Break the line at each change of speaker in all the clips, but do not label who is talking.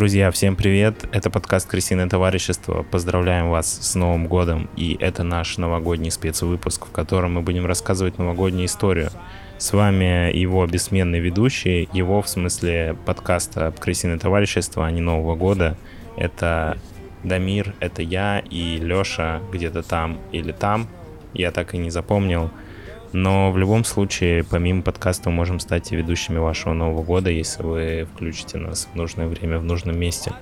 Друзья, всем привет! Это подкаст «Крысиное товарищество». Поздравляем вас с Новым годом. И это наш новогодний спецвыпуск, в котором мы будем рассказывать новогоднюю историю. С вами его бессменный ведущий, его в смысле подкаста «Крысиное товарищество», а не Нового года. Это Дамир, это я и Леша где-то там или там. Я так и не запомнил. Но в любом случае, помимо подкаста, мы можем стать ведущими вашего Нового года, если вы включите нас в нужное время, в нужном месте.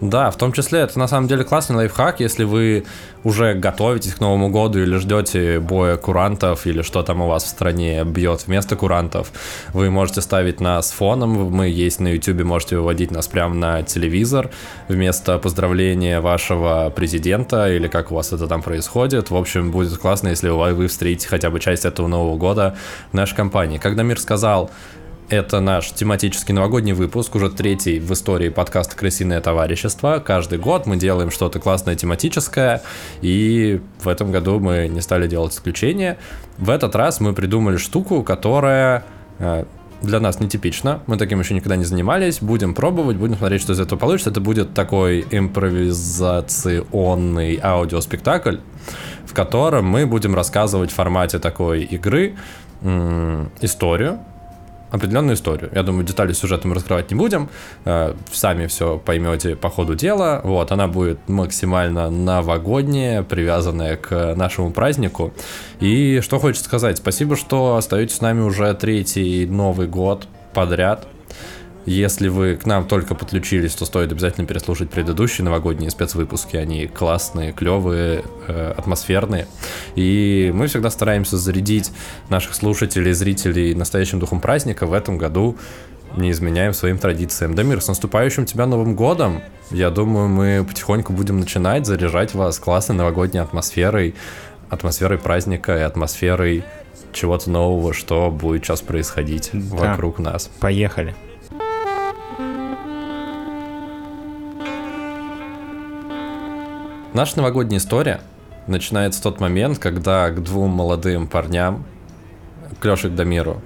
Да, в том числе это на самом деле классный лайфхак, если вы уже готовитесь к Новому году или ждете боя курантов или что там у вас в стране бьет вместо курантов, вы можете ставить нас фоном, мы есть на YouTube, можете выводить нас прямо на телевизор вместо поздравления вашего президента или как у вас это там происходит. В общем, будет классно, если вы встретите хотя бы часть этого Нового года в нашей компании. Когда Мир сказал, это наш тематический новогодний выпуск, уже третий в истории подкаста «Крысиное товарищество». Каждый год мы делаем что-то классное тематическое, и в этом году мы не стали делать исключение. В этот раз мы придумали штуку, которая э, для нас нетипично. Мы таким еще никогда не занимались. Будем пробовать, будем смотреть, что из этого получится. Это будет такой импровизационный аудиоспектакль, в котором мы будем рассказывать в формате такой игры историю, определенную историю. Я думаю, детали сюжета мы раскрывать не будем. Э, сами все поймете по ходу дела. Вот, она будет максимально новогодняя, привязанная к нашему празднику. И что хочется сказать, спасибо, что остаетесь с нами уже третий Новый год подряд. Если вы к нам только подключились, то стоит обязательно переслушать предыдущие новогодние спецвыпуски. Они классные, клевые, э, атмосферные. И мы всегда стараемся зарядить наших слушателей, зрителей настоящим духом праздника. В этом году не изменяем своим традициям. Дамир, с наступающим тебя Новым годом! Я думаю, мы потихоньку будем начинать заряжать вас классной новогодней атмосферой, атмосферой праздника и атмосферой чего-то нового, что будет сейчас происходить да. вокруг нас.
Поехали!
Наша новогодняя история начинается тот момент, когда к двум молодым парням, к Лёше и к Дамиру,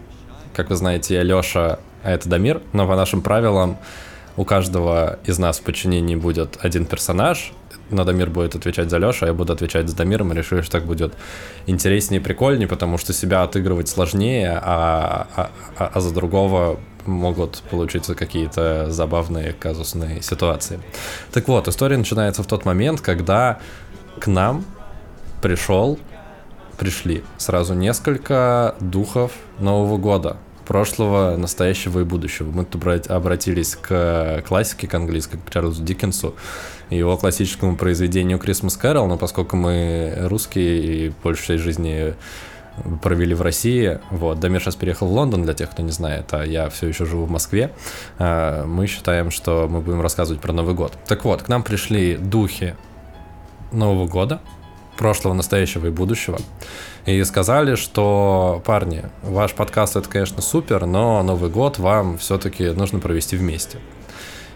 как вы знаете, я Лёша, а это Дамир, но по нашим правилам у каждого из нас в подчинении будет один персонаж, но Дамир будет отвечать за Лёшу, а я буду отвечать за Дамиром, и решили, что так будет интереснее и прикольнее, потому что себя отыгрывать сложнее, а, а, а, а за другого могут получиться какие-то забавные казусные ситуации. Так вот, история начинается в тот момент, когда к нам пришел, пришли сразу несколько духов Нового года, прошлого, настоящего и будущего. Мы тут обратились к классике, к английской, к Чарльзу Диккенсу, его классическому произведению «Christmas Carol», но поскольку мы русские и большую часть жизни провели в России. Вот. Дамир сейчас переехал в Лондон, для тех, кто не знает, а я все еще живу в Москве. А, мы считаем, что мы будем рассказывать про Новый год. Так вот, к нам пришли духи Нового года, прошлого, настоящего и будущего. И сказали, что, парни, ваш подкаст это, конечно, супер, но Новый год вам все-таки нужно провести вместе.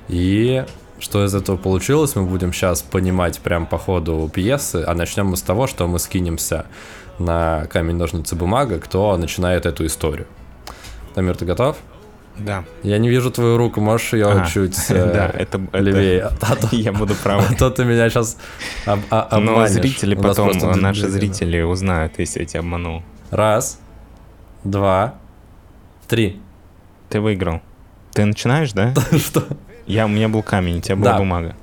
И что из этого получилось, мы будем сейчас понимать прям по ходу пьесы, а начнем мы с того, что мы скинемся на камень, ножницы, бумага, кто начинает эту историю. Тамир, ты готов?
Да.
Я не вижу твою руку, можешь ее а, чуть э, да, это, левее. Это,
а то, я буду прав.
А то ты меня сейчас об, а, обманешь.
Но зрители потом, наши зрители узнают, если я тебя обманул.
Раз, два, три.
Ты выиграл. Ты начинаешь, да?
Что?
Я, у меня был камень, у тебя была да. бумага.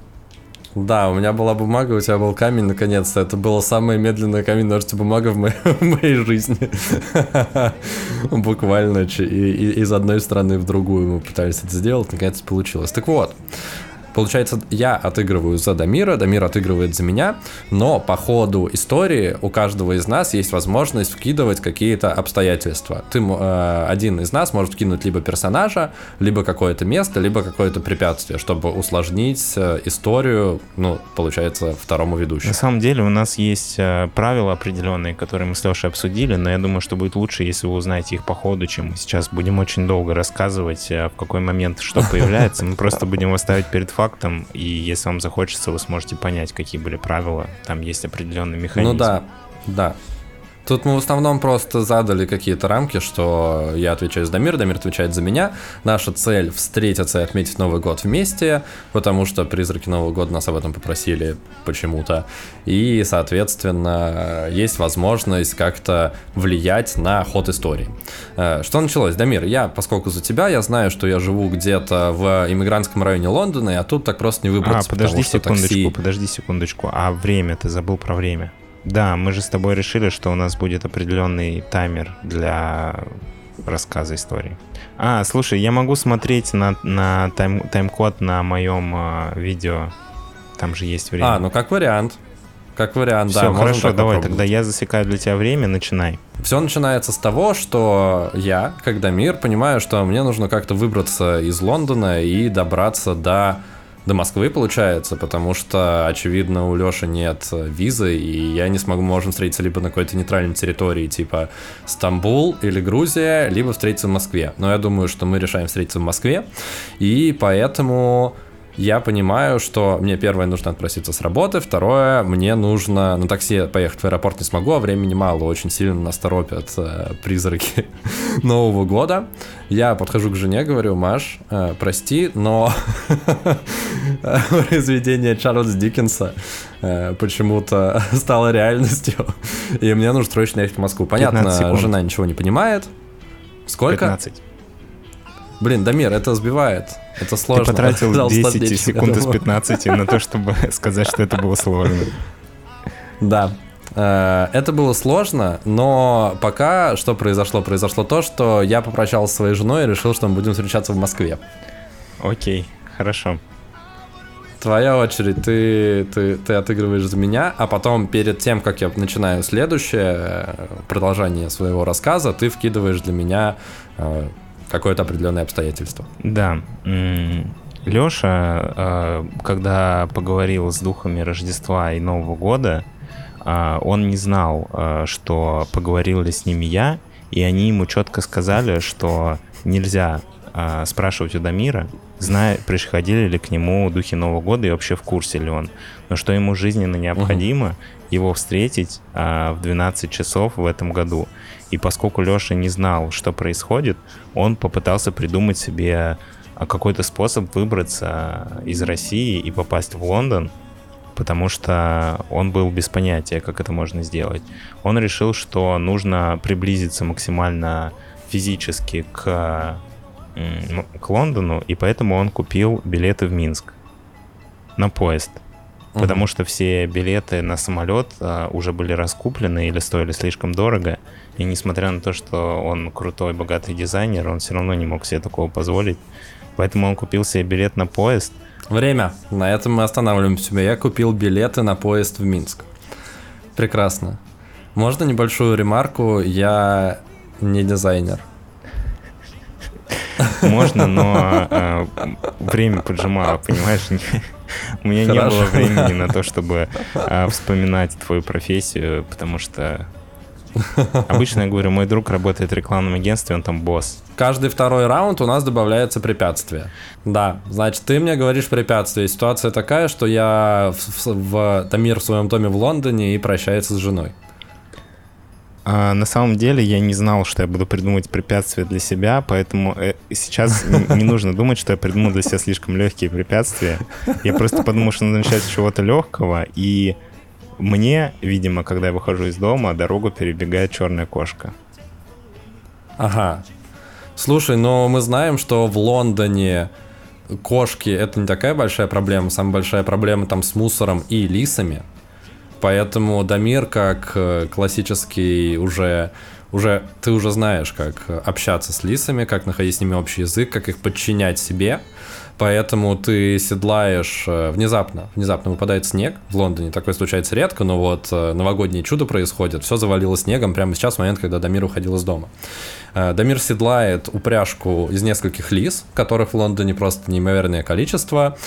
Да, у меня была бумага, у тебя был камень, наконец-то. Это было самое медленное камень, ножницы, бумага в моей, в моей жизни. Буквально и, и, из одной страны в другую мы пытались это сделать, наконец-то получилось. Так вот, Получается, я отыгрываю за Дамира, Дамир отыгрывает за меня, но по ходу истории у каждого из нас есть возможность вкидывать какие-то обстоятельства. Ты, э, один из нас может вкинуть либо персонажа, либо какое-то место, либо какое-то препятствие, чтобы усложнить э, историю, ну, получается, второму ведущему.
На самом деле у нас есть э, правила определенные, которые мы с Лешей обсудили, но я думаю, что будет лучше, если вы узнаете их по ходу, чем мы сейчас будем очень долго рассказывать, э, в какой момент что появляется. Мы просто будем вас ставить перед фактом, и если вам захочется, вы сможете понять, какие были правила. Там есть определенный механизм.
Ну да, да. Тут мы в основном просто задали какие-то рамки, что я отвечаю за Дамир, Дамир отвечает за меня. Наша цель встретиться и отметить Новый год вместе, потому что призраки Нового года нас об этом попросили почему-то. И, соответственно, есть возможность как-то влиять на ход истории. Э, что началось? Дамир, я, поскольку за тебя, я знаю, что я живу где-то в иммигрантском районе Лондона, а тут так просто не выбраться.
А, подожди секундочку, такси... подожди секундочку. А время, ты забыл про время. Да, мы же с тобой решили, что у нас будет определенный таймер для рассказа истории. А, слушай, я могу смотреть на, на тайм, тайм-код на моем э, видео. Там же есть время.
А, ну как вариант. Как вариант,
Все,
да.
хорошо, давай, тогда я засекаю для тебя время, начинай.
Все начинается с того, что я, когда мир, понимаю, что мне нужно как-то выбраться из Лондона и добраться до до Москвы, получается, потому что, очевидно, у Лёши нет визы, и я не смогу, можем встретиться либо на какой-то нейтральной территории, типа Стамбул или Грузия, либо встретиться в Москве. Но я думаю, что мы решаем встретиться в Москве, и поэтому я понимаю, что мне первое нужно отпроситься с работы, второе, мне нужно на такси поехать в аэропорт не смогу, а времени мало, очень сильно нас торопят э, призраки Нового года. Я подхожу к жене, говорю, Маш, э, прости, но произведение Чарльза Диккенса э, почему-то стало реальностью, и мне нужно срочно ехать в Москву. Понятно, жена ничего не понимает. Сколько?
15.
Блин, Дамир, это сбивает. Это сложно.
Ты потратил 10 секунд из 15 на то, чтобы сказать, что это было сложно.
Да. Э, это было сложно, но пока что произошло? Произошло то, что я попрощался с своей женой и решил, что мы будем встречаться в Москве.
Окей, хорошо.
Твоя очередь, ты, ты, ты отыгрываешь за меня, а потом перед тем, как я начинаю следующее э, продолжение своего рассказа, ты вкидываешь для меня э, какое-то определенное обстоятельство.
Да. Леша, э, когда поговорил с духами Рождества и Нового года, э, он не знал, э, что поговорил ли с ними я, и они ему четко сказали, что нельзя спрашивать у Дамира, зная, приходили ли к нему духи Нового года и вообще в курсе ли он. Но что ему жизненно необходимо угу. Его встретить в 12 часов в этом году. И поскольку Леша не знал, что происходит, он попытался придумать себе а, какой-то способ выбраться из России и попасть в Лондон, потому что он был без понятия, как это можно сделать. Он решил, что нужно приблизиться максимально физически к, к Лондону, и поэтому он купил билеты в Минск на поезд. Угу. Потому что все билеты на самолет а, уже были раскуплены или стоили слишком дорого. И несмотря на то, что он крутой, богатый дизайнер, он все равно не мог себе такого позволить. Поэтому он купил себе билет на поезд.
Время. На этом мы останавливаем себя. Я купил билеты на поезд в Минск. Прекрасно. Можно небольшую ремарку? Я не дизайнер.
Можно, но э, время поджимало, понимаешь? У меня не было времени на то, чтобы э, вспоминать твою профессию, потому что Обычно я говорю, мой друг работает в рекламном агентстве, он там босс.
Каждый второй раунд у нас добавляется препятствие. Да, значит, ты мне говоришь препятствие. Ситуация такая, что я в, в, в Тамир в своем доме в Лондоне и прощается с женой.
А, на самом деле я не знал, что я буду придумывать препятствия для себя, поэтому э, сейчас не нужно думать, что я придумал для себя слишком легкие препятствия. Я просто подумал, что надо начать с чего-то легкого, и мне, видимо, когда я выхожу из дома, дорогу перебегает черная кошка.
Ага. Слушай, но мы знаем, что в Лондоне кошки это не такая большая проблема. Самая большая проблема там с мусором и лисами. Поэтому Дамир, как э, классический уже уже ты уже знаешь, как общаться с лисами, как находить с ними общий язык, как их подчинять себе поэтому ты седлаешь э, внезапно, внезапно выпадает снег в Лондоне, такое случается редко, но вот э, новогоднее чудо происходит, все завалило снегом прямо сейчас, в момент, когда Дамир уходил из дома. Э, Дамир седлает упряжку из нескольких лис, которых в Лондоне просто неимоверное количество,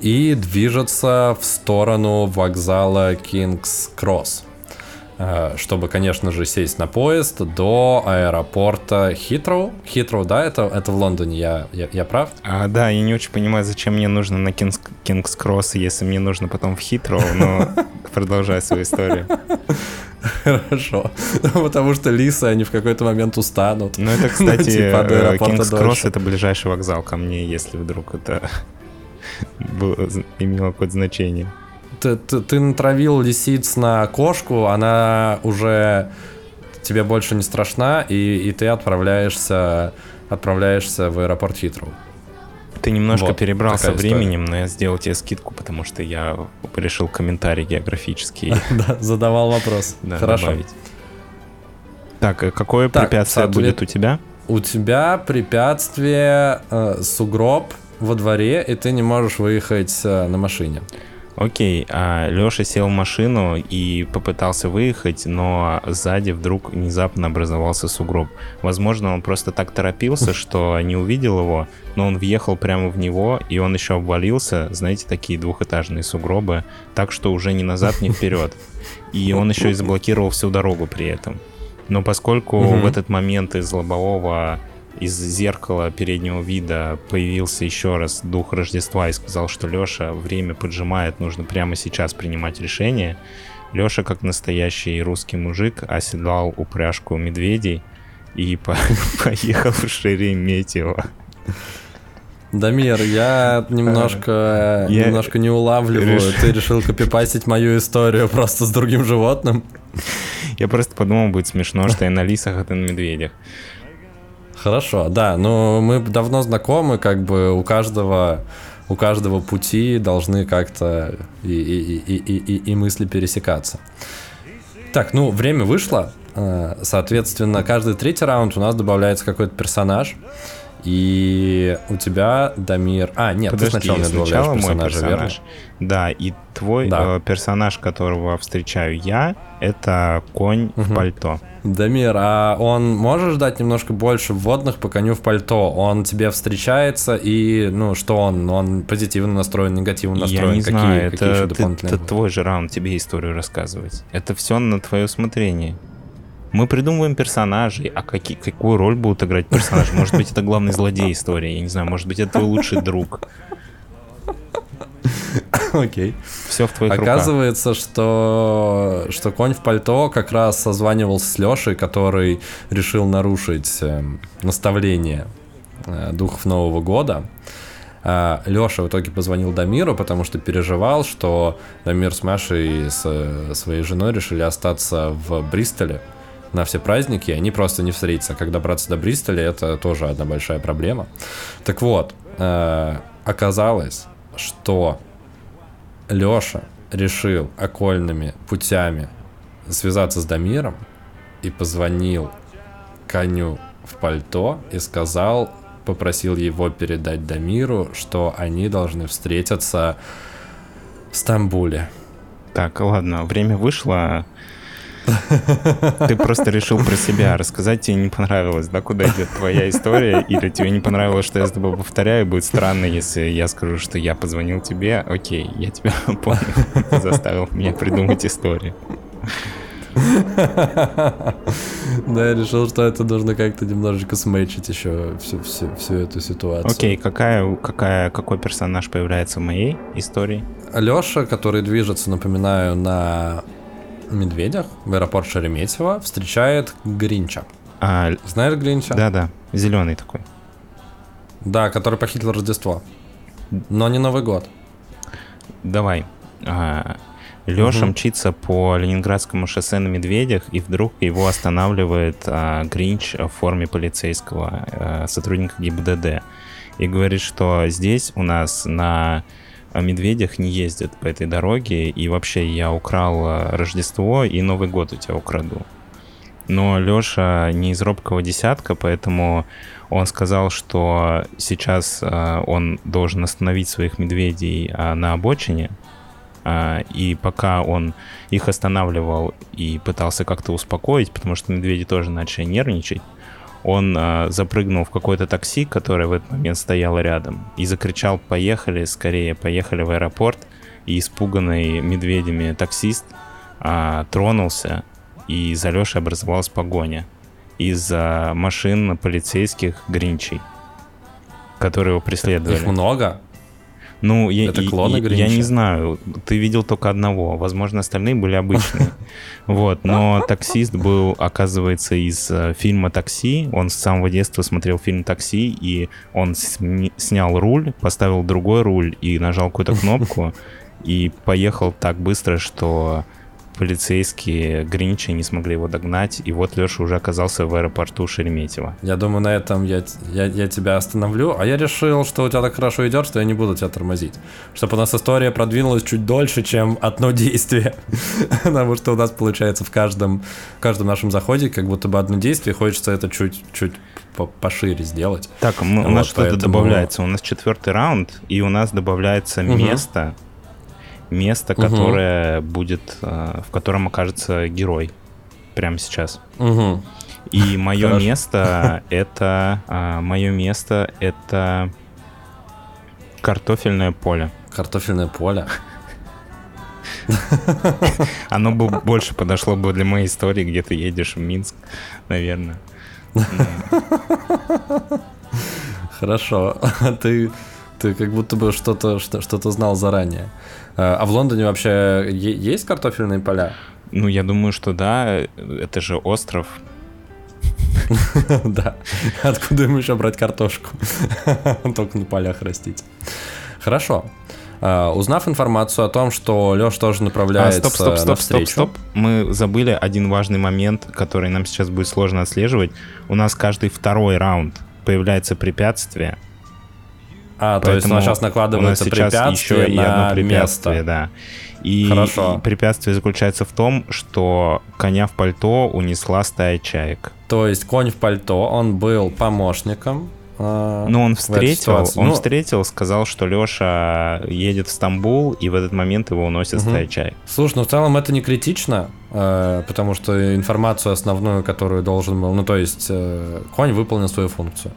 и движется в сторону вокзала Кингс Кросс. Э, чтобы, конечно же, сесть на поезд до аэропорта Хитроу. Хитроу, да, это, это в Лондоне, я, я, я прав?
А, да, я не очень понимаю, зачем мне нужно на Кингс, Кингс Кросс, если мне нужно потом в Хитроу, но продолжай свою историю.
Хорошо. Потому что лисы, они в какой-то момент устанут.
Ну, это, кстати, типа, Кингс Кросс — это ближайший вокзал ко мне, если вдруг это имело какое-то значение.
Ты, ты, ты натравил лисиц на кошку, она уже тебе больше не страшна, и, и ты отправляешься, отправляешься в аэропорт Хитроу.
Ты немножко вот, перебрал со временем, но я сделал тебе скидку, потому что я решил комментарий географический.
Да, задавал вопрос. Хорошо.
Так, э, какое препятствие будет у тебя?
У тебя препятствие э, сугроб во дворе, и ты не можешь выехать э, на машине.
Окей, а Леша сел в машину и попытался выехать, но сзади вдруг внезапно образовался сугроб. Возможно, он просто так торопился, что не увидел его, но он въехал прямо в него, и он еще обвалился, знаете, такие двухэтажные сугробы, так что уже ни назад, ни вперед. И он еще и заблокировал всю дорогу при этом. Но поскольку в этот момент из лобового из зеркала переднего вида появился еще раз дух Рождества и сказал, что Леша, время поджимает, нужно прямо сейчас принимать решение. Леша, как настоящий русский мужик, оседлал упряжку медведей и по поехал в Шереметьево.
Дамир, я немножко, я немножко не улавливаю. Реш... Ты решил копипастить мою историю просто с другим животным?
Я просто подумал, будет смешно, что я на лисах, а ты на медведях.
Хорошо, да, но мы давно знакомы, как бы у каждого у каждого пути должны как-то и, и, и, и, и, и мысли пересекаться. Так, ну, время вышло. Э, соответственно, каждый третий раунд у нас добавляется какой-то персонаж. И у тебя Дамир... А, нет,
Подожди,
ты сначала мне добавляешь персонажа,
персонаж. верно? Да, и твой да. Э, персонаж, которого встречаю я, это конь угу. в пальто.
Дамир, а он может ждать немножко больше вводных по коню в пальто? Он тебе встречается и, ну, что он? Он позитивно настроен, негативно настроен?
Я не какие, знаю, какие это, ты, это твой же раунд, тебе историю рассказывать. Это все на твое усмотрение. Мы придумываем персонажей, а какие, какую роль будут играть персонажи? Может быть, это главный злодей истории, я не знаю, может быть, это твой лучший друг.
Окей.
Все в твоих
Оказывается, руках. что, что конь в пальто как раз созванивался с Лешей, который решил нарушить э, наставление э, духов Нового года. А, Леша в итоге позвонил Дамиру, потому что переживал, что Дамир с Машей и с э, своей женой решили остаться в Бристоле на все праздники, они просто не встретятся. Когда добраться до Бристоля, это тоже одна большая проблема. Так вот, оказалось, что Леша решил окольными путями связаться с Дамиром и позвонил коню в пальто и сказал, попросил его передать Дамиру, что они должны встретиться в Стамбуле.
Так, ладно, время вышло. Ты просто решил про себя рассказать, тебе не понравилось, да, куда идет твоя история, или тебе не понравилось, что я с тобой повторяю, будет странно, если я скажу, что я позвонил тебе, окей, я тебя понял, ты заставил меня придумать историю.
Да, я решил, что это нужно как-то немножечко смейчить еще всю, всю, всю эту ситуацию.
Окей, какая, какая, какой персонаж появляется в моей истории?
Леша, который движется, напоминаю, на медведях в аэропорт Шереметьево встречает Гринча. А, Знаешь Гринча?
Да-да, зеленый такой.
Да, который похитил Рождество. Но не Новый год.
Давай. А, Леша угу. мчится по Ленинградскому шоссе на медведях, и вдруг его останавливает а, Гринч в форме полицейского а, сотрудника ГИБДД. И говорит, что здесь у нас на медведях не ездят по этой дороге, и вообще я украл э, Рождество и Новый год у тебя украду. Но Леша не из робкого десятка, поэтому он сказал, что сейчас э, он должен остановить своих медведей э, на обочине, и пока он их останавливал и пытался как-то успокоить, потому что медведи тоже начали нервничать, он э, запрыгнул в какое-то такси, которое в этот момент стояло рядом, и закричал «Поехали, скорее, поехали в аэропорт!» И испуганный медведями таксист э, тронулся, и за Лешей образовалась погоня из-за машин полицейских гринчей, которые его преследовали.
Их много?
Ну, я,
Это клоны Гринча?
я не знаю. Ты видел только одного. Возможно, остальные были обычные. Вот. Но таксист был, оказывается, из э, фильма «Такси». Он с самого детства смотрел фильм «Такси», и он снял руль, поставил другой руль и нажал какую-то кнопку, и поехал так быстро, что полицейские Гринча не смогли его догнать, и вот Леша уже оказался в аэропорту Шереметьево.
Я думаю, на этом я, я, я тебя остановлю. А я решил, что у тебя так хорошо идет, что я не буду тебя тормозить. Чтобы у нас история продвинулась чуть дольше, чем одно действие. Потому что у нас получается в каждом, в каждом нашем заходе как будто бы одно действие, хочется это чуть-чуть по- пошире сделать.
Так, мы- у
Вот,
нас что-то
поэтому-
добавляется. У нас четвертый раунд, и у нас добавляется
Мгм.
место, место, которое будет, э, в котором окажется герой прямо сейчас.
Мгм.
И мое
Хорошо.
место это мое место это картофельное поле.
Картофельное поле.
Оно бы больше подошло бы для моей истории, где ты едешь в Минск, наверное.
Хорошо. Ты, ты как будто бы что-то что, что-то знал заранее. А а в Лондоне вообще есть картофельные поля?
Ну, я думаю, что да, это же остров.
Да. Откуда им еще брать картошку? Только на полях растить. Хорошо. А, Узнав информацию о том, что Леш тоже
А,
направляется
стоп, стоп, стоп, стоп,
встречу.
стоп. Мы забыли один важный момент, который нам сейчас будет сложно отслеживать. У нас каждый второй раунд появляется препятствие.
А, то есть у
поэтому
нас сейчас
у нас
накладывается
сейчас
препятствие
еще и
на
одно препятствие,
место.
да. И,
Хорошо.
препятствие заключается в том, что коня в пальто унесла стая чаек.
То есть конь в пальто, он был помощником. а,
Но он встретил, он
Ну,
встретил, сказал, что Леша едет в Стамбул, и в этот момент его уносит
Мгм.
стая чаек.
Слушай, ну в целом это не критично, э, потому что информацию основную, которую должен был, ну то есть э, конь выполнил свою функцию.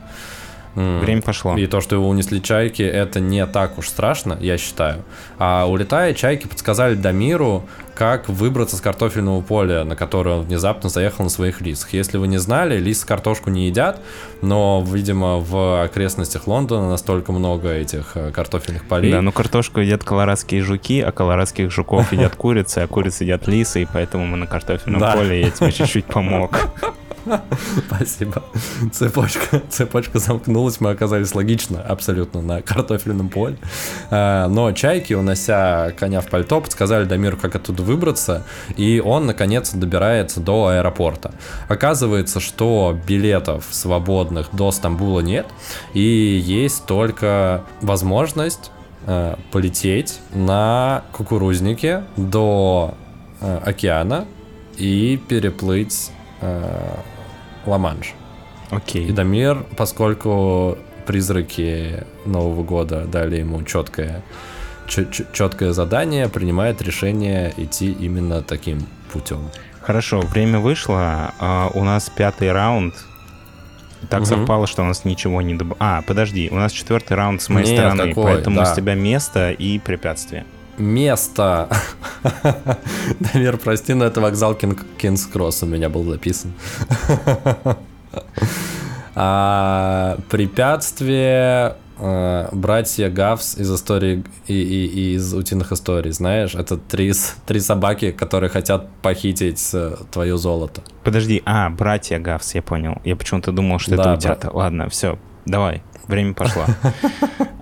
М.
Время пошло.
И то, что его унесли чайки, это не так уж страшно, я считаю. А улетая, чайки подсказали Дамиру, как выбраться с картофельного поля, на которое он внезапно заехал на своих лисах. Если вы не знали, лис картошку не едят, но, видимо, в окрестностях Лондона настолько много этих э, картофельных полей.
Да, ну картошку едят колорадские жуки, а колорадских жуков едят курицы, а курицы едят лисы, и поэтому мы на картофельном поле, я тебе чуть-чуть помог.
Спасибо. Цепочка, цепочка замкнулась, мы оказались логично, абсолютно, на картофельном поле. А, Но чайки, унося коня в пальто, подсказали Дамиру, как оттуда выбраться, и он, наконец, добирается до аэропорта. Оказывается, что билетов свободных до Стамбула нет, и есть только возможность э, полететь на кукурузнике до э, океана и переплыть э, Ла-Манш. И
Окей.
Дамир, поскольку призраки Нового года дали ему четкое, четкое задание, принимает решение идти именно таким путем.
Хорошо, время вышло. а, У нас пятый раунд. Так
Мгм.
совпало, что у нас ничего не доб... А, подожди, у нас четвертый раунд с моей
Нет,
стороны,
какой?
поэтому
Да.
с тебя место и препятствие.
Место. Дамир, прости, но это вокзал Кинг- Кингс-Кросс у меня был записан. А, препятствие э, братья Гавс из истории и, и- и из утиных историй, знаешь, это три, три собаки, которые хотят похитить э, твое золото.
Подожди, а, братья Гавс, я понял. Я почему-то думал, что это
Да,
утята. Ладно, все, давай, время пошло.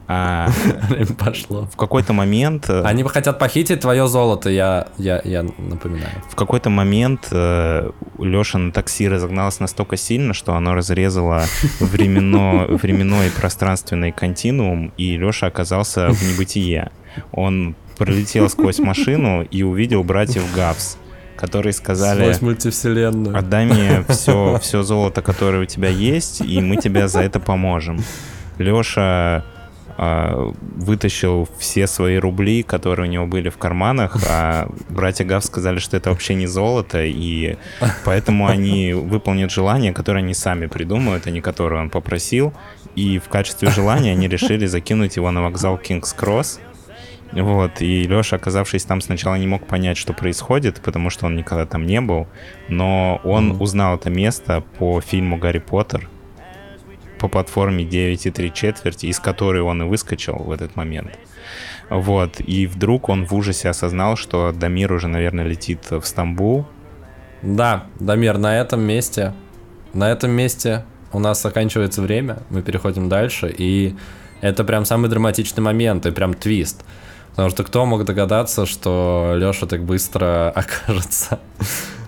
А,
Время пошло.
В какой-то момент... э,
Они хотят похитить твое золото, я, я, я напоминаю.
В какой-то момент э, Леша на такси разогналась настолько сильно, что оно разрезало временно, временной и пространственный континуум, и Леша оказался в небытие. Он пролетел сквозь машину и увидел братьев Гавс, которые сказали,
Сквозь мультивселенную.
отдай мне все, все золото, которое у тебя есть, и мы тебе за это поможем. Леша а, вытащил все свои рубли, которые у него были в карманах, а братья Гав сказали, что это вообще не золото, и поэтому они выполнят желание, которое они сами придумают, а не которое он попросил. И в качестве желания они решили закинуть его на вокзал Кингс Кросс. Вот, и Леша, оказавшись там, сначала не мог понять, что происходит, потому что он никогда там не был, но он
Мгм.
узнал это место по фильму «Гарри Поттер», по платформе 9,3 четверти, из которой он и выскочил в этот момент. Вот, и вдруг он в ужасе осознал, что Дамир уже, наверное, летит в Стамбул.
Да, Дамир, на этом месте, на этом месте у нас заканчивается время, мы переходим дальше, и это прям самый драматичный момент, и прям твист. Потому что кто мог догадаться, что Леша так быстро окажется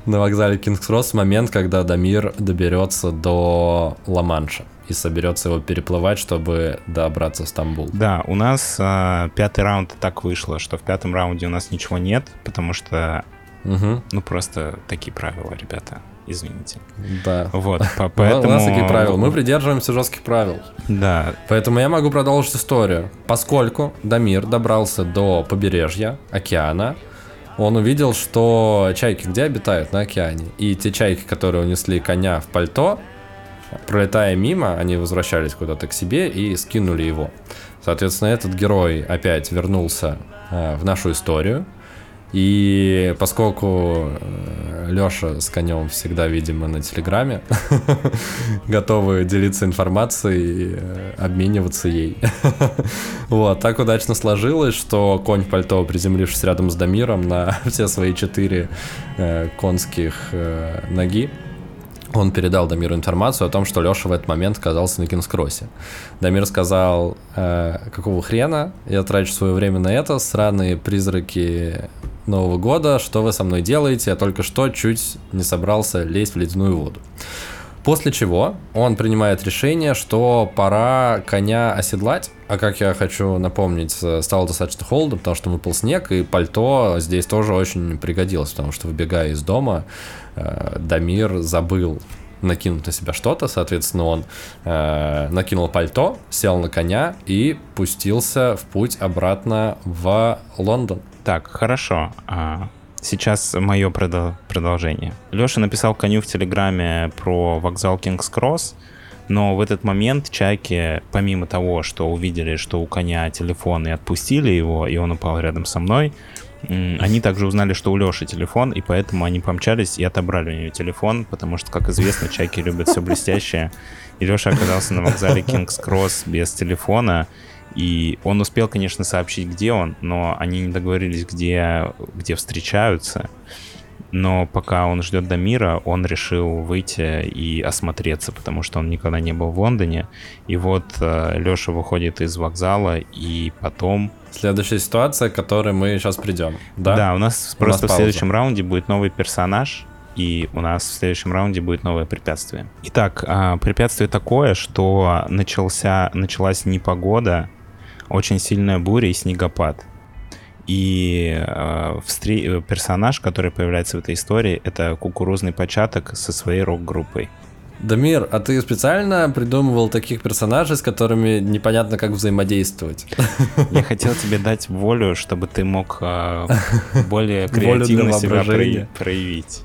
на вокзале Кингс-Кросс в момент, когда Дамир доберется до Ла-Манша и соберется его переплывать, чтобы добраться в Стамбул.
Да, у нас э, пятый раунд так вышло, что в пятом раунде у нас ничего нет, потому что,
Угу.
ну, просто такие правила, ребята. Извините.
Да.
Вот, по- поэтому...
У нас такие правила. Мы придерживаемся жестких правил.
Да,
Поэтому я могу продолжить историю. Поскольку Дамир добрался до побережья океана, он увидел, что чайки где обитают? На океане. И те чайки, которые унесли коня в пальто, пролетая мимо, они возвращались куда-то к себе и скинули его. Соответственно, этот герой опять вернулся э, в нашу историю. И поскольку Леша с конем всегда, видимо, на Телеграме, готовы делиться информацией, э, обмениваться ей. Вот, так удачно сложилось, что конь в пальто, приземлившись рядом с Дамиром на все свои четыре э, конских э, ноги, он передал Дамиру информацию о том, что Леша в этот момент оказался на Кингс-Кроссе. Дамир сказал, «Э, какого хрена я трачу свое время на это, сраные призраки Нового года, что вы со мной делаете, я только что чуть не собрался лезть в ледяную воду. После чего он принимает решение, что пора коня оседлать. А как я хочу напомнить, э, стало достаточно холодно, потому что выпал снег, и пальто здесь тоже очень пригодилось, потому что выбегая из дома, э, Дамир забыл накинуть на себя что-то, соответственно, он э, накинул пальто, сел на коня и пустился в путь обратно в Лондон.
Так, хорошо. А, сейчас мое продолжение. Леша написал коню в Телеграме про вокзал Кингс Кросс, но в этот момент чайки, помимо того, что увидели, что у коня телефон и отпустили его, и он упал рядом со мной, они также узнали, что у Леши телефон, и поэтому они помчались и отобрали у нее телефон, потому что, как известно, чайки любят все блестящее. И Леша оказался на вокзале Кингс Кросс без телефона, и он успел, конечно, сообщить, где он, но они не договорились, где, где встречаются. Но пока он ждет до мира, он решил выйти и осмотреться, потому что он никогда не был в Лондоне. И вот э, Леша выходит из вокзала, и потом...
Следующая ситуация, к которой мы сейчас придем. Да,
Да, у нас
У
просто
нас
в следующем раунде будет новый персонаж, и у нас в следующем раунде будет новое препятствие. Итак, а, препятствие такое, что начался, началась непогода, очень сильная буря и снегопад. И э, э, персонаж, который появляется в этой истории, это кукурузный початок со своей рок-группой.
Дамир, а ты специально придумывал таких персонажей, с которыми непонятно как взаимодействовать?
Я хотел тебе дать волю, чтобы ты мог э, более креативно себя прояв- проявить.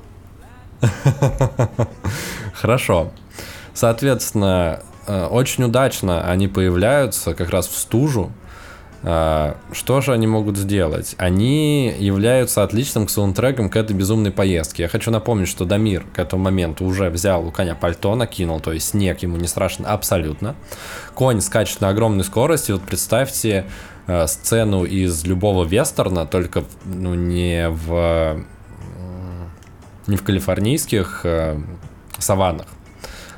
Хорошо. Соответственно, очень удачно они появляются как раз в стужу. А, Что же они могут сделать? Они являются отличным саундтреком к этой безумной поездке. Я хочу напомнить, что Дамир к этому моменту уже взял у коня пальто, накинул, то есть снег ему не страшен абсолютно. Конь скачет на огромной скорости. Вот представьте э, сцену из любого вестерна, только ну, не в не в калифорнийских э, саваннах,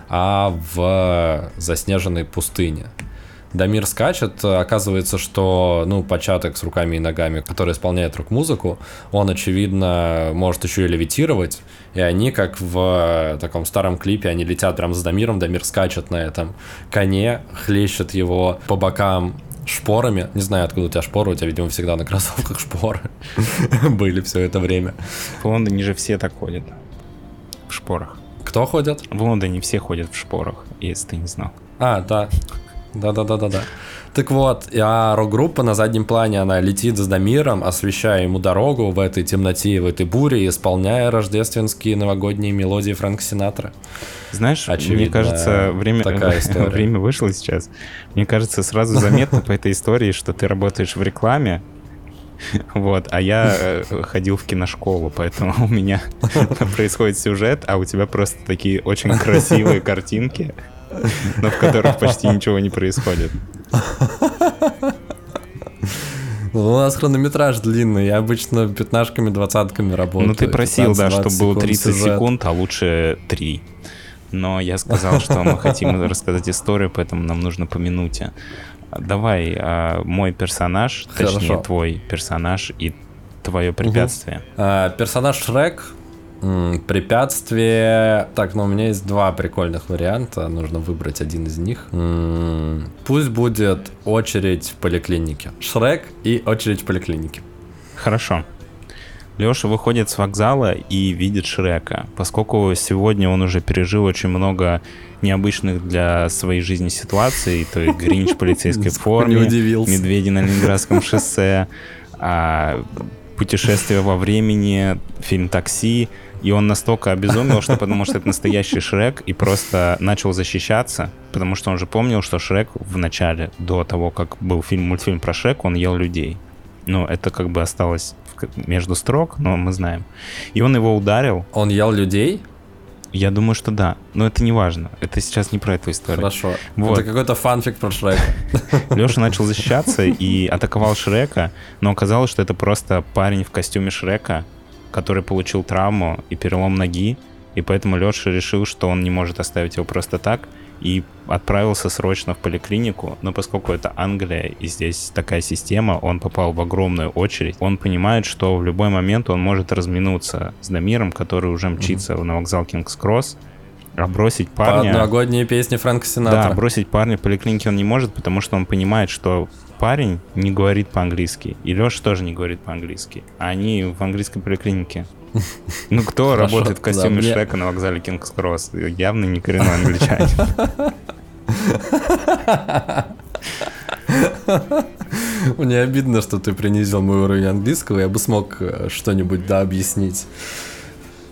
а в заснеженной пустыне. Дамир скачет, оказывается, что, ну, початок с руками и ногами, который исполняет рок-музыку, он, очевидно, может еще и левитировать, и они, как в таком старом клипе, они летят прям за Дамиром, Дамир скачет на этом коне, хлещет его по бокам шпорами. Не знаю, откуда у тебя шпоры, у тебя, видимо, всегда на кроссовках шпоры были все это время.
В Лондоне же все так ходят. В шпорах.
Кто ходит?
В Лондоне все ходят в шпорах, если ты не знал.
А, да. Да-да-да-да-да. Так вот, а рок-группа на заднем плане, она летит с Дамиром, освещая ему дорогу в этой темноте, в этой буре, исполняя рождественские новогодние мелодии Фрэнка Синатра.
Знаешь, мне
Очевидно,
кажется, время, время вышло сейчас. Мне кажется, сразу заметно по этой истории, что ты работаешь в рекламе, вот, а я э, ходил в киношколу, поэтому у меня происходит сюжет, а у тебя просто такие очень красивые картинки. но в которых почти ничего не происходит.
Ну, у нас хронометраж длинный, я обычно пятнашками, двадцатками работаю.
Ну, ты просил, да, чтобы было 30 секунд, а лучше 3. Но я сказал, что мы хотим рассказать историю, поэтому нам нужно по минуте. Давай, а, мой персонаж,
Хорошо.
точнее, твой персонаж и твое препятствие.
А, персонаж Шрек, препятствие... Так, ну у меня есть два прикольных варианта, нужно выбрать один из них. М, Пусть будет очередь в поликлинике. Шрек и очередь в поликлинике.
Хорошо. Леша выходит с вокзала и видит Шрека. Поскольку сегодня он уже пережил очень много необычных для своей жизни ситуаций, то есть Гринч в полицейской форме, медведи на Ленинградском шоссе, а, путешествие во времени, фильм «Такси», и он настолько обезумел, что потому что это настоящий Шрек, и просто начал защищаться, потому что он же помнил, что Шрек в начале, до того, как был фильм, мультфильм про Шрек, он ел людей. Ну, это как бы осталось между строк, но мы знаем. И он его ударил.
Он ел людей?
Я думаю, что да. Но это не важно. Это сейчас не про эту историю.
Хорошо.
Вот.
Это какой-то фанфик про Шрека.
Леша начал защищаться и атаковал Шрека, но оказалось, что это просто парень в костюме Шрека, который получил травму и перелом ноги, и поэтому Леша решил, что он не может оставить его просто так, и отправился срочно в поликлинику, но поскольку это Англия, и здесь такая система, он попал в огромную очередь, он понимает, что в любой момент он может разминуться с Дамиром, который уже мчится на вокзал Кингс-Кросс, а бросить
По
парня...
новогодние песни Фрэнка
Да,
Синатра.
бросить парня в поликлинике он не может, потому что он понимает, что парень не говорит по-английски, и Леша тоже не говорит по-английски. А они в английской поликлинике. Ну, кто
Хорошо,
работает в костюме
да, мне-
Шрека на вокзале Кингс Кросс? Явно не коренной англичанин.
Мне обидно, что ты принизил мой уровень английского, я бы смог э, что-нибудь да объяснить.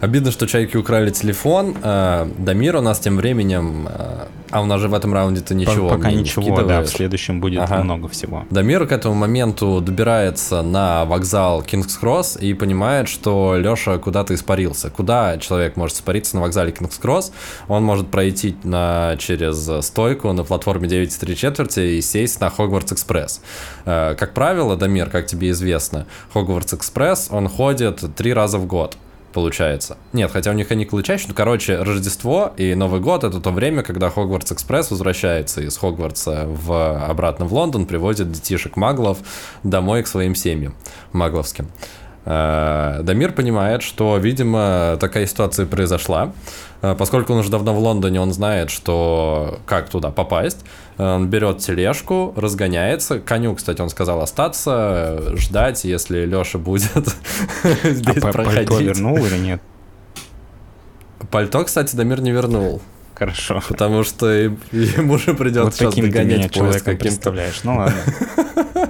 Обидно, что чайки украли телефон. Э, Дамир у нас тем временем... э, А у нас же в этом раунде-то ничего
Пока
не
ничего, да, в следующем будет
Ага.
много всего.
Дамир к этому моменту добирается на вокзал Кингс Кросс и понимает, что Леша куда-то испарился. Куда человек может испариться на вокзале Кингс Кросс? Он может пройти на, через стойку на платформе 9,3 четверти и сесть на Хогвартс Экспресс. Э, Как правило, Дамир, как тебе известно, Хогвартс Экспресс, он ходит три раза в год получается. Нет, хотя у них каникулы чаще, ну, короче, Рождество и Новый год — это то время, когда Хогвартс Экспресс возвращается из Хогвартса в, обратно в Лондон, привозит детишек-маглов домой к своим семьям магловским. Э, Дамир понимает, что, видимо, такая ситуация произошла. Э, Поскольку он уже давно в Лондоне, он знает, что как туда попасть. Э, Он берет тележку, разгоняется. Коню, кстати, он сказал остаться, э, ждать, если Леша будет
А
здесь
па- пальто
проходить.
вернул или нет?
Пальто, кстати, Дамир не вернул,
Хорошо.
потому что ему же
Вот
придется сейчас догонять поезд каким-то
представляешь. Ну ладно.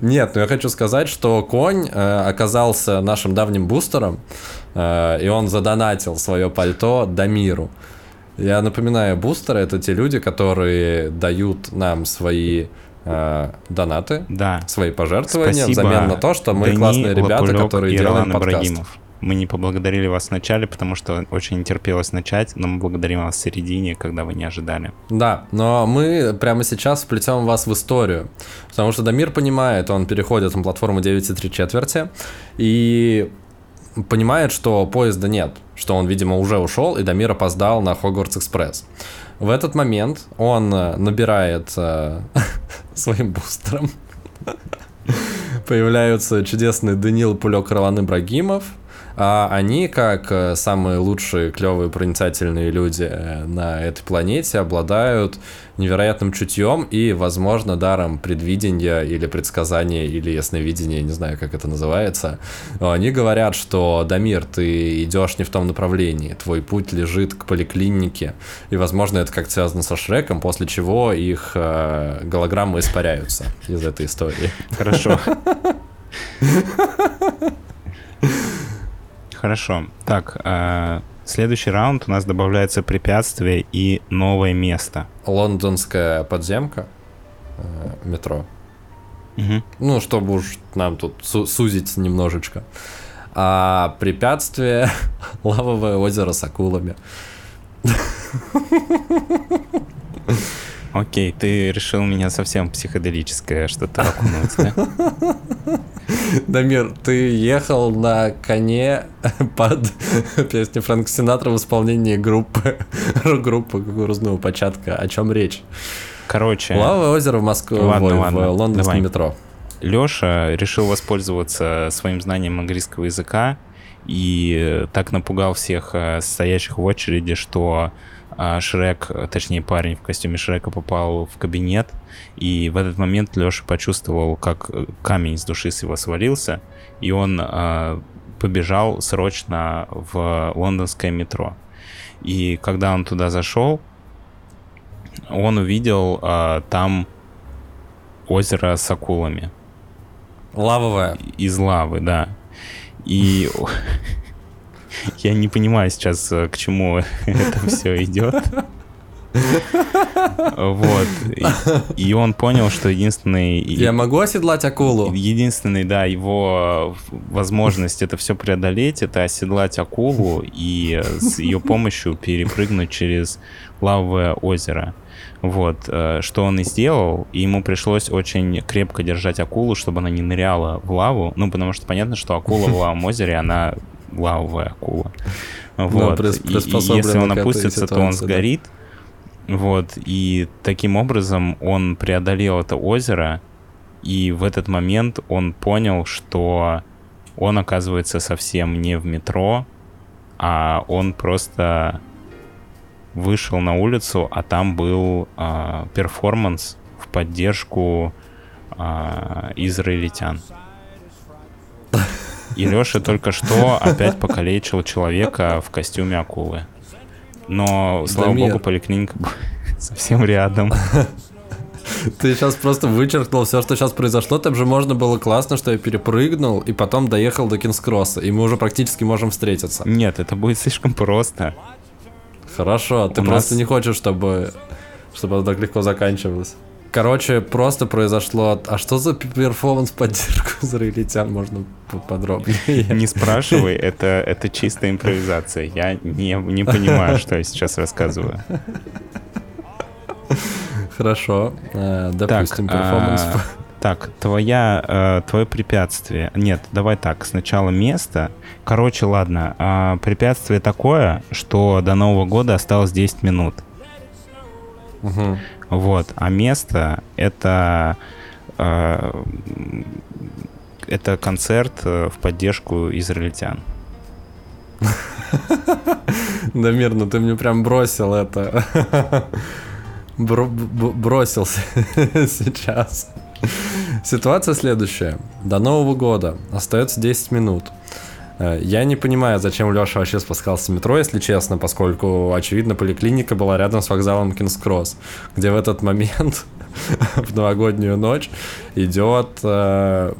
Нет, но я хочу сказать, что конь оказался нашим давним бустером, и он задонатил свое пальто Дамиру. Я напоминаю, бустеры это те люди, которые дают нам свои э, донаты,
Да.
свои пожертвования
Спасибо,
взамен на то, что мы
Дани,
классные ребята,
Вакулёк
которые
и
делаем
Ролан
подкаст.
Ибрагимов. Мы не поблагодарили вас в начале, потому что очень не терпелось начать, но мы благодарим вас в середине, когда вы не ожидали.
Да, но мы прямо сейчас вплетем вас в историю. Потому что Дамир понимает, он переходит на платформу 9,3 четверти и понимает, что поезда нет, что он, видимо, уже ушел, и Дамир опоздал на Хогвартс Экспресс. В этот момент он э, набирает э, своим бустером. Появляются чудесные Данил Пулек Ролан Ибрагимов, а они, как э, самые лучшие, клевые, проницательные люди э, на этой планете, обладают невероятным чутьем и, возможно, даром предвидения или предсказания или ясновидения, не знаю, как это называется. Но Они говорят, что Дамир, ты идешь не в том направлении, твой путь лежит к поликлинике, и, возможно, это как-то связано со Шреком, после чего их э, голограммы испаряются из этой истории.
Хорошо. Хорошо. Так, э, следующий раунд у нас добавляется препятствие и новое место.
Лондонская подземка, э, метро,
Мгм.
Ну, чтобы уж нам тут су- сузить немножечко. А препятствие лавовое озеро с акулами.
Окей, ты решил меня совсем психоделическое что-то окунуть, да?
Дамир, ты ехал на коне под песню Фрэнка Синатра в исполнении группы, группы кукурузного початка. О чем речь?
Короче...
Лавовое озеро в Москве, ладно, в, ладно, в лондонском давай. метро.
Леша решил воспользоваться своим знанием английского языка и так напугал всех э, стоящих в очереди, что э, Шрек, точнее парень в костюме Шрека попал в кабинет, и в этот момент Леша почувствовал, как камень с души с его свалился, и он э, побежал срочно в лондонское метро. И когда он туда зашел, он увидел там озеро с акулами.
Лавовое.
Из лавы, да. И я не понимаю сейчас, э, к чему это все идет. Вот. И, и он понял, что единственный...
Я могу оседлать акулу?
Единственный, да, его возможность это все преодолеть, это оседлать акулу и с ее помощью перепрыгнуть через лавовое озеро. Вот, э, что он и сделал, и ему пришлось очень крепко держать акулу, чтобы она не ныряла в лаву, ну, потому что понятно, что акула в лавовом озере, она лавовая акула. Вот, и, если он опустится, то он сгорит, вот, и таким образом он преодолел это озеро, и в этот момент он понял, что он оказывается совсем не в метро, а он просто вышел на улицу, а там был э, перформанс в поддержку э, израильтян. И Леша только что опять покалечил человека в костюме акулы. Но, слава да богу, поликлиника совсем рядом.
Ты сейчас просто вычеркнул все, что сейчас произошло. Там же можно было классно, что я перепрыгнул и потом доехал до Кингскросса. И мы уже практически можем встретиться.
Нет, это будет слишком просто.
Хорошо, ты У просто нас... не хочешь, чтобы, чтобы это так легко заканчивалось. Короче, просто произошло... А что за перформанс поддержку израильтян? Можно подробнее?
Не спрашивай, это, это чистая импровизация. Я не, не понимаю, что я сейчас рассказываю.
Хорошо. Э, допустим, так, перформанс... А,
так, твоя, э, твое препятствие. Нет, давай так. Сначала место. Короче, ладно. Э, препятствие такое, что до Нового года осталось 10 минут. Угу. Вот. А место это э, это концерт э, в поддержку израильтян.
Да мирно, ты мне прям бросил это. Бросился сейчас. Ситуация следующая. До Нового года остается 10 минут. Э, я не понимаю, зачем Леша вообще спускался в метро, если честно, поскольку, очевидно, поликлиника была рядом с вокзалом Кингс-Кросс, где в этот момент, в новогоднюю ночь, идет э,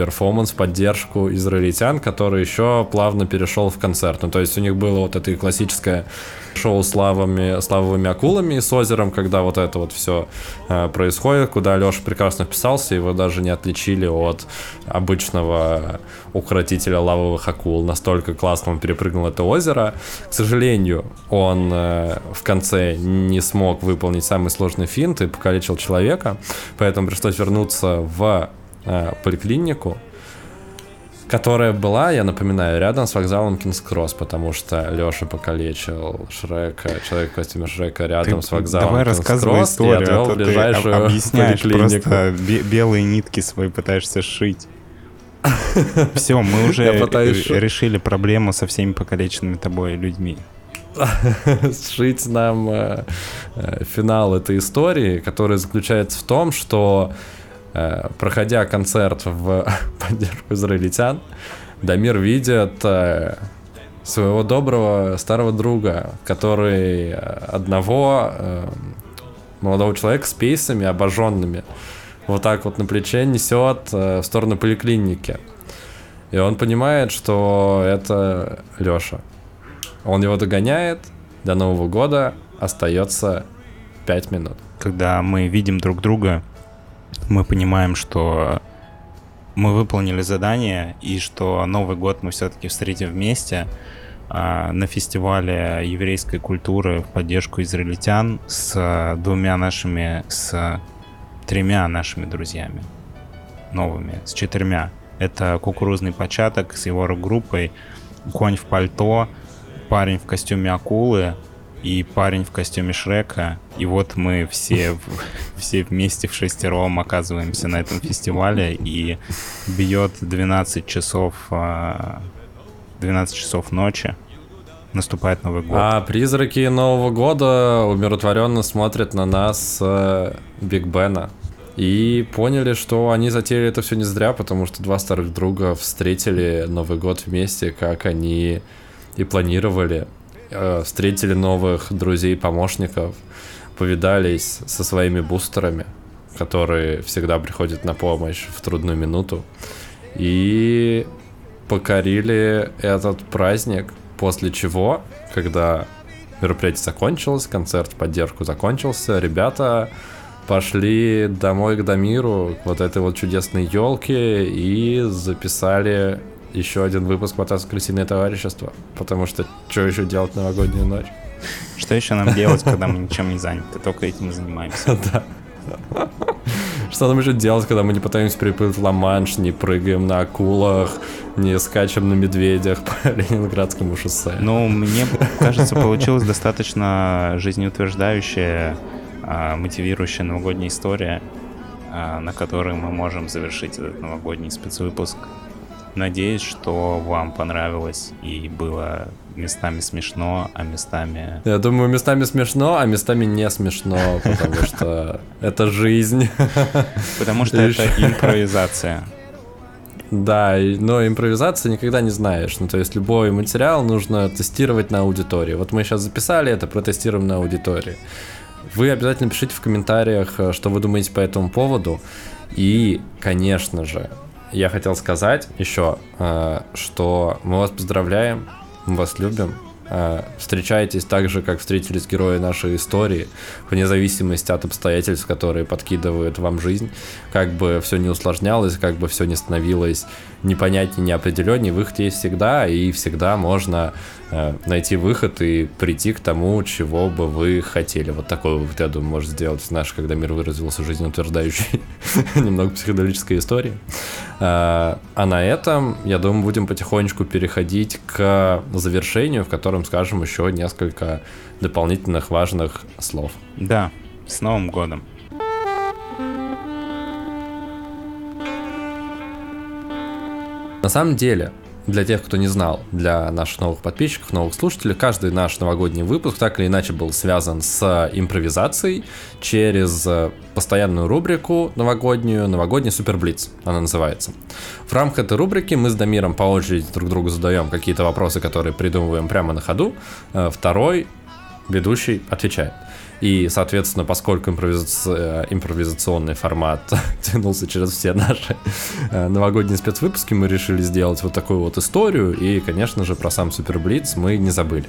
перформанс, поддержку израильтян, который еще плавно перешел в концерт. Ну, то есть у них было вот это классическое шоу с, лавами, с лавовыми акулами и с озером, когда вот это вот все э, происходит, куда Леша прекрасно вписался, его даже не отличили от обычного укротителя лавовых акул. Настолько классно он перепрыгнул это озеро. К сожалению, он э, в конце не смог выполнить самый сложный финт и покалечил человека, поэтому пришлось вернуться в э, поликлинику, которая была, я напоминаю, рядом с вокзалом Кингс-Кросс, потому что Леша покалечил Шрека, человек в костюме Шрека рядом ты с вокзалом
Давай рассказывай историю, и а то ближайшую ты объясняешь просто белые нитки свои пытаешься шить. Все, мы уже решили проблему со всеми покалеченными тобой людьми.
Сшить нам э, э, финал этой истории, который заключается в том, что проходя концерт в поддержку израильтян, Дамир видит э, своего доброго старого друга, который одного э, молодого человека с пейсами обожженными вот так вот на плече несет в сторону поликлиники. И он понимает, что это Леша. Он его догоняет, до Нового года остается 5 минут.
Когда мы видим друг друга мы понимаем, что мы выполнили задание и что Новый год мы все-таки встретим вместе, а, на фестивале еврейской культуры в поддержку израильтян с двумя нашими, с тремя нашими друзьями новыми, с четырьмя. Это кукурузный початок с его группой, конь в пальто, парень в костюме акулы и парень в костюме Шрека. И вот мы все, все вместе в шестером оказываемся на этом фестивале и бьет 12 часов 12 часов ночи наступает Новый год.
А призраки Нового года умиротворенно смотрят на нас э, Биг Бена. И поняли, что они затеяли это все не зря, потому что два старых друга встретили Новый год вместе, как они и планировали. Э, встретили новых друзей-помощников, повидались со своими бустерами, которые всегда приходят на помощь в трудную минуту. И покорили этот праздник, после чего, когда мероприятие закончилось, концерт поддержку закончился, ребята пошли домой к Дамиру, к вот этой вот чудесной елке и записали еще один выпуск подкаста «Крысиное товарищество», потому что что еще делать новогоднюю ночь?
Что еще нам делать, когда мы ничем не заняты? Только этим и занимаемся.
Да. Что нам еще делать, когда мы не пытаемся переплыть Ла-Манш, не прыгаем на акулах, не скачем на медведях по Ленинградскому шоссе?
Ну, мне кажется, получилась достаточно жизнеутверждающая, а, мотивирующая новогодняя история, а, на которой мы можем завершить этот новогодний спецвыпуск. Надеюсь, что вам понравилось и было местами смешно, а местами...
Я думаю, местами смешно, а местами не смешно, потому что это жизнь.
Потому что это импровизация.
Да, но импровизация никогда не знаешь. Ну, то есть любой материал нужно тестировать на аудитории. Вот мы сейчас записали это, протестируем на аудитории. Вы обязательно пишите в комментариях, э, что вы думаете по этому поводу. И, конечно же, я хотел сказать еще, э, что мы вас поздравляем, мы вас любим. Э, встречайтесь так же, как встретились герои нашей истории, вне зависимости от обстоятельств, которые подкидывают вам жизнь. Как бы все не усложнялось, как бы все не становилось непонятнее, неопределеннее, выход есть всегда, и всегда можно найти выход и прийти к тому, чего бы вы хотели. Вот такой вывод, я думаю, может сделать наш, когда мир выразился жизнеутверждающей немного психоделической истории. Э, а на этом, я думаю, будем потихонечку переходить к завершению, в котором скажем еще несколько дополнительных важных слов.
Да, с Новым годом!
На самом деле, для тех, кто не знал, для наших новых подписчиков, новых слушателей, каждый наш новогодний выпуск так или иначе был связан с импровизацией через постоянную рубрику новогоднюю, новогодний суперблиц, она называется. В рамках этой рубрики мы с Дамиром по очереди друг другу задаем какие-то вопросы, которые придумываем прямо на ходу. Э, второй ведущий отвечает. И, соответственно, поскольку импровизаци... Э, импровизационный формат тянулся через все наши э, новогодние спецвыпуски, мы решили сделать вот такую вот историю. И, конечно же, про сам Супер Блиц мы не забыли.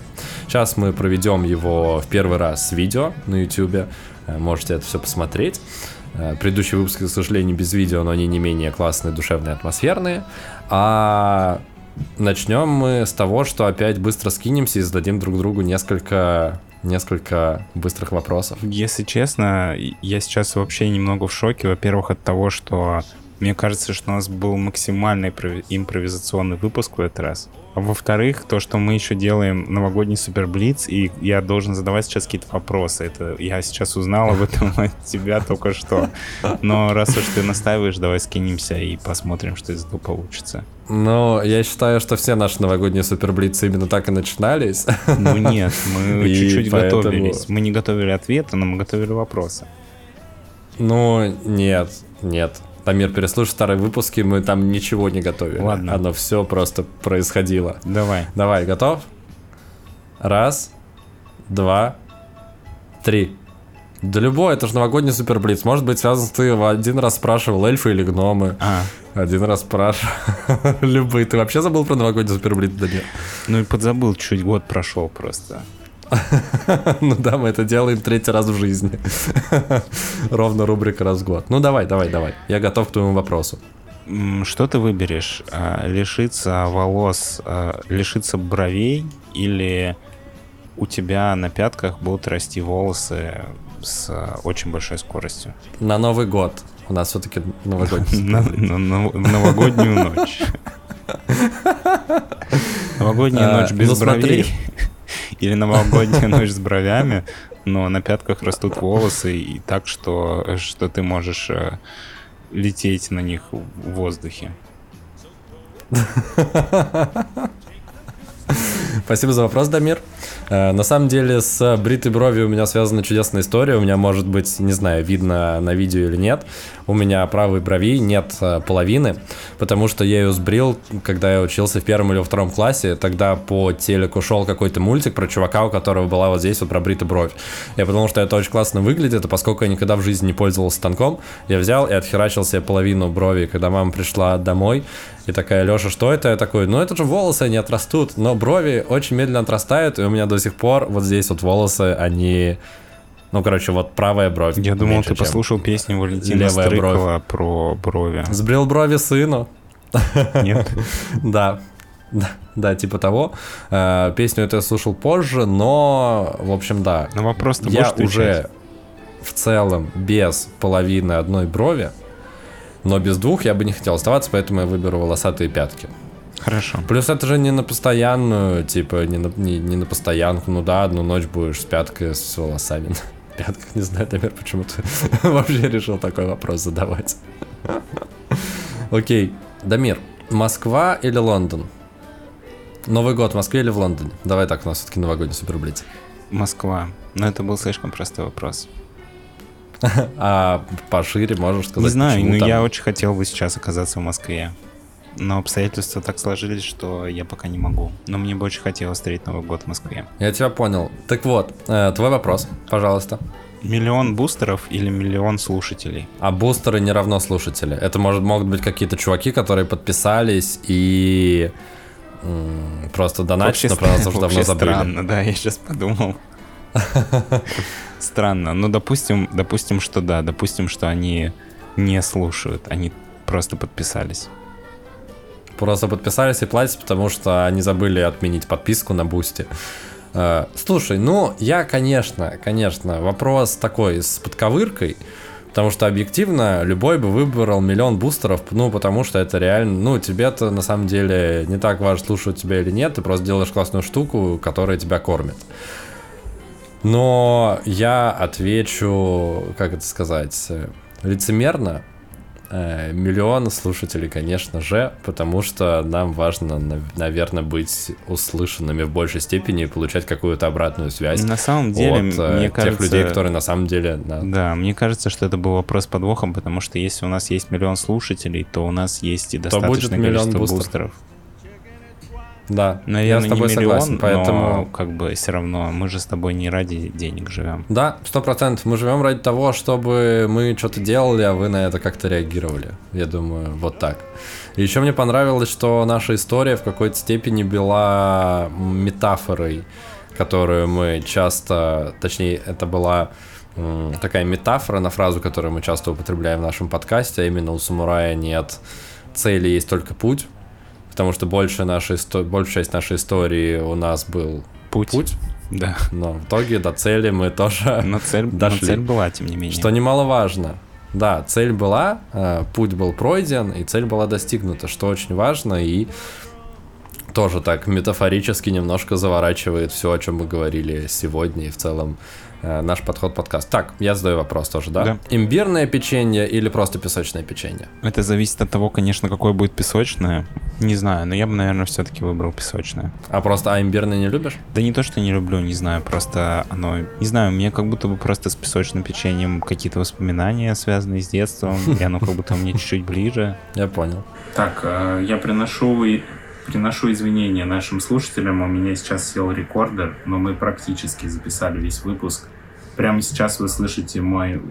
Сейчас мы проведем его в первый раз с видео на YouTube. Э, можете это все посмотреть. Предыдущие выпуски, к сожалению, без видео, но они не менее классные, душевные, атмосферные. А начнем мы с того, что опять быстро скинемся и зададим друг другу несколько несколько быстрых вопросов.
Если честно, я сейчас вообще немного в шоке. Во-первых, от того, что мне кажется, что у нас был максимально импровизационный выпуск в этот раз. А во-вторых, то, что мы еще делаем новогодний суперблиц, и я должен задавать сейчас какие-то вопросы. Это я сейчас узнал об этом от тебя только что. Но раз уж ты настаиваешь, давай скинемся и посмотрим, что из этого получится.
Ну, я считаю, что все наши новогодние суперблицы именно так и начинались.
Ну нет, мы чуть-чуть поэтому... готовились. Мы не готовили ответы, но мы готовили вопросы.
Ну, нет, нет. Тамир, переслушай старые выпуски, мы там ничего не готовили.
Ладно.
Оно все просто происходило.
Давай.
Давай, готов? Раз, два, три. Да любой, это же новогодний суперблиц. Может быть, связан с ты один раз спрашивал эльфы или гномы.
А.
Один раз спрашивал. Любые. Ты вообще забыл про новогодний суперблиц? Да нет.
Ну и подзабыл, чуть год прошел просто.
Ну да, мы это делаем третий раз в жизни. Ровно рубрика раз в год. Ну давай, давай, давай. Я готов к твоему вопросу.
Что ты выберешь? А, лишиться волос, а, лишиться бровей или у тебя на пятках будут расти волосы с очень большой скоростью.
На Новый год. У нас все-таки новогодний.
Новогоднюю ночь. Новогодняя
А,
ночь без
ну
бровей. Или новогодняя ночь с бровями, но на пятках растут волосы и так, что, что ты можешь э, лететь на них в воздухе.
Спасибо за вопрос, Дамир. Э, На самом деле с бритой бровью у меня связана чудесная история. У меня, может быть, не знаю, видно на видео или нет. У меня правой брови нет э, половины, потому что я ее сбрил, когда я учился в первом или втором классе. Тогда по телеку шел какой-то мультик про чувака, у которого была вот здесь вот пробрита бровь. Я подумал, что это очень классно выглядит, и поскольку я никогда в жизни не пользовался станком, я взял и отхерачил себе половину брови, когда мама пришла домой, и такая, Леша, что это? Я такой, ну это же волосы, они отрастут, но брови очень медленно отрастают, и у меня до сих пор вот здесь вот волосы, они... Ну, короче, вот правая бровь.
Я думал,
меньше,
ты
чем
послушал песню Валентина
левая
Стрыкова про брови.
Сбрил брови сыну.
Нет?
Да. Да, да, типа того. Э, Песню эту я слушал позже, но, в общем, да.
Ну вопрос
Я уже в целом без половины одной брови, но без двух я бы не хотел оставаться, поэтому я выберу волосатые пятки.
Хорошо.
Плюс это же не на постоянную, типа, не на, не, не на постоянку. Ну да, одну ночь будешь с пяткой, с волосами пятках. Не знаю, Дамир, почему ты вообще решил такой вопрос задавать. Окей, Дамир, Москва или Лондон? Новый год в Москве или в Лондоне? Давай так, у нас все-таки новогодний суперблиц.
Москва. Но это был слишком простой вопрос.
А пошире можешь сказать,
Не знаю, но я очень хотел бы сейчас оказаться в Москве. Но обстоятельства так сложились, что я пока не могу. Но мне бы очень хотелось встретить Новый год в Москве.
Я тебя понял. Так вот, э, твой вопрос, пожалуйста.
Миллион бустеров или миллион слушателей?
А бустеры не равно слушатели. Это может, могут быть какие-то чуваки, которые подписались и м, просто донатят, но про нас уже давно забыли.
странно, да, я сейчас подумал. Странно. Ну, допустим, допустим, что да, допустим, что они не слушают, они просто подписались.
Просто подписались и платят, потому что они забыли отменить подписку на Boosty. Э, Слушай, ну, я, конечно, конечно, вопрос такой с подковыркой, потому что объективно любой бы выбрал миллион бустеров, ну, потому что это реально, ну, тебе-то на самом деле не так важно, слушают тебя или нет, ты просто делаешь классную штуку, которая тебя кормит. Но я отвечу, как это сказать, э, лицемерно. Э, Миллион слушателей, конечно же, потому что нам важно, наверное, быть услышанными в большей степени и получать какую-то обратную связь
На самом деле,
от э,
мне
тех
кажется...
людей, которые на самом деле... да.
Да, мне кажется, что это был вопрос подвохом, потому что если у нас есть миллион слушателей, то у нас есть и
будет
достаточное
миллион
количество
бустеров.
бустеров.
Да,
Наверное,
я с тобой
не миллион,
согласен, поэтому...
но как бы все равно мы же с тобой не ради денег живем.
Да, сто процентов. Мы живем ради того, чтобы мы что-то делали, а вы на это как-то реагировали. Я думаю, вот так. И еще мне понравилось, что наша история в какой-то степени была метафорой, которую мы часто, точнее, это была такая метафора на фразу, которую мы часто употребляем в нашем подкасте, а именно у самурая нет цели, есть только путь. Потому что большая, наша исто... большая часть нашей истории у нас был
Путь.
путь,
Да.
но в итоге до цели мы тоже
Но цель, но
Дошли.
цель была, тем не менее.
что немаловажно. Да, цель была, э, путь был пройден, и цель была достигнута, что очень важно, и тоже так метафорически немножко заворачивает все, о чем мы говорили сегодня, и в целом наш подход подкаст. Так, я задаю вопрос тоже, да?
Да.
Имбирное печенье или просто песочное печенье?
Это зависит от того, конечно, какое будет песочное. Не знаю, но я бы, наверное, все-таки выбрал песочное.
А просто, а имбирное не любишь?
Да не то, что не люблю, не знаю, просто оно... Не знаю, у меня как будто бы просто с песочным печеньем какие-то воспоминания, связанные с детством, и оно как будто мне чуть-чуть ближе.
Я понял.
Так, э, я приношу, приношу извинения нашим слушателям. У меня сейчас сел рекордер, но мы практически записали весь выпуск. Прямо сейчас вы слышите мой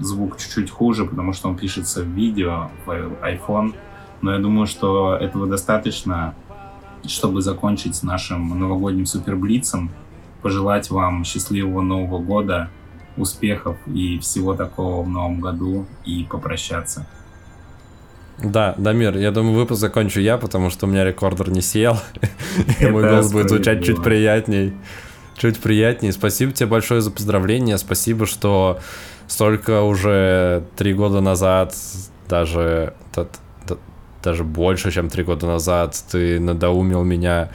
звук чуть-чуть хуже, потому что он пишется в видео, в iPhone. Но я думаю, что этого достаточно, чтобы закончить с нашим новогодним суперблицем. Пожелать вам счастливого Нового года, успехов и всего такого в Новом году и попрощаться.
Да, Дамир, я думаю, выпуск закончу я, потому что у меня рекордер не сел, и мой голос будет звучать чуть приятней. Чуть приятней. Спасибо тебе большое за поздравления, спасибо, что столько уже три года назад, даже, даже больше, чем три года назад, ты надоумил меня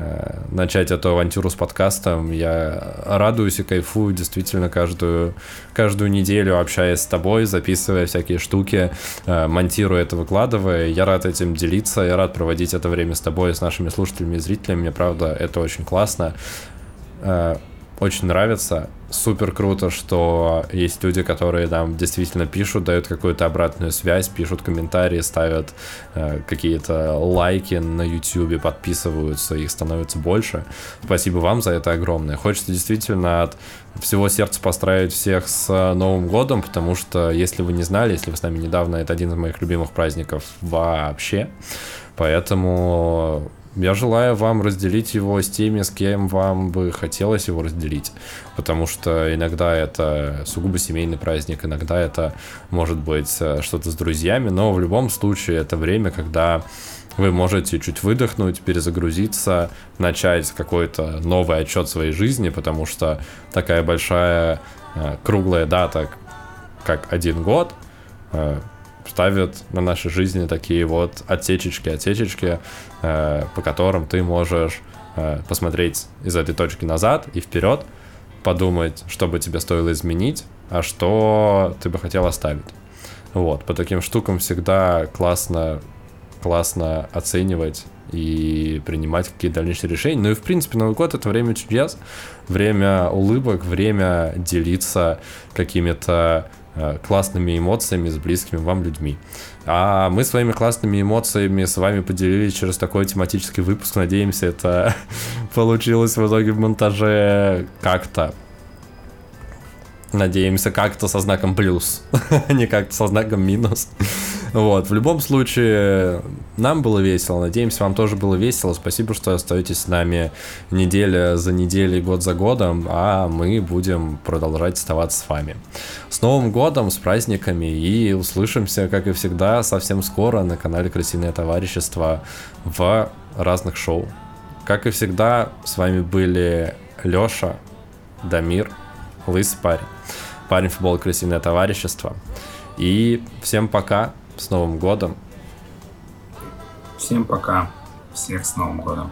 Э, начать эту авантюру с подкастом. Я радуюсь и кайфую действительно каждую, каждую неделю, общаясь с тобой, записывая всякие штуки, э, монтируя это, выкладывая. Я рад этим делиться, я рад проводить это время с тобой, с нашими слушателями и зрителями. Мне, правда, это очень классно. Э, очень нравится. Супер круто, что есть люди, которые нам действительно пишут, дают какую-то обратную связь, пишут комментарии, ставят э, какие-то лайки на YouTube, подписываются, их становится больше. Спасибо вам за это огромное. Хочется действительно от всего сердца поздравить всех с Новым годом, потому что, если вы не знали, если вы с нами недавно, это один из моих любимых праздников вообще. Поэтому я желаю вам разделить его с теми, с кем вам бы хотелось его разделить. Потому что иногда это сугубо семейный праздник, иногда это может быть э, что-то с друзьями, но в любом случае это время, когда вы можете чуть выдохнуть, перезагрузиться, начать какой-то новый отчет своей жизни, потому что такая большая э, круглая дата, как один год, ставят на нашей жизни такие вот отсечечки, отсечечки, э, по которым ты можешь э, посмотреть из этой точки назад и вперед, подумать, что бы тебе стоило изменить, а что ты бы хотел оставить. Вот, по таким штукам всегда классно, классно оценивать и принимать какие-то дальнейшие решения. Ну и, в принципе, Новый год — это время чудес, время улыбок, время делиться какими-то классными эмоциями с близкими вам людьми. А мы своими классными эмоциями с вами поделились через такой тематический выпуск. Надеемся, это получилось в итоге в монтаже как-то. Надеемся, как-то со знаком плюс, а не как-то со знаком минус. Вот, в любом случае, нам было весело, надеемся, вам тоже было весело. Спасибо, что остаетесь с нами неделя за неделей, год за годом, а мы будем продолжать оставаться с вами. С Новым годом, с праздниками и услышимся, как и всегда, совсем скоро на канале Крысиное товарищество в разных шоу. Как и всегда, с вами были Лёша, Дамир, Лысый парень, парень футбол Крысиное товарищество. И всем пока. С Новым годом!
Всем пока! Всех с Новым годом!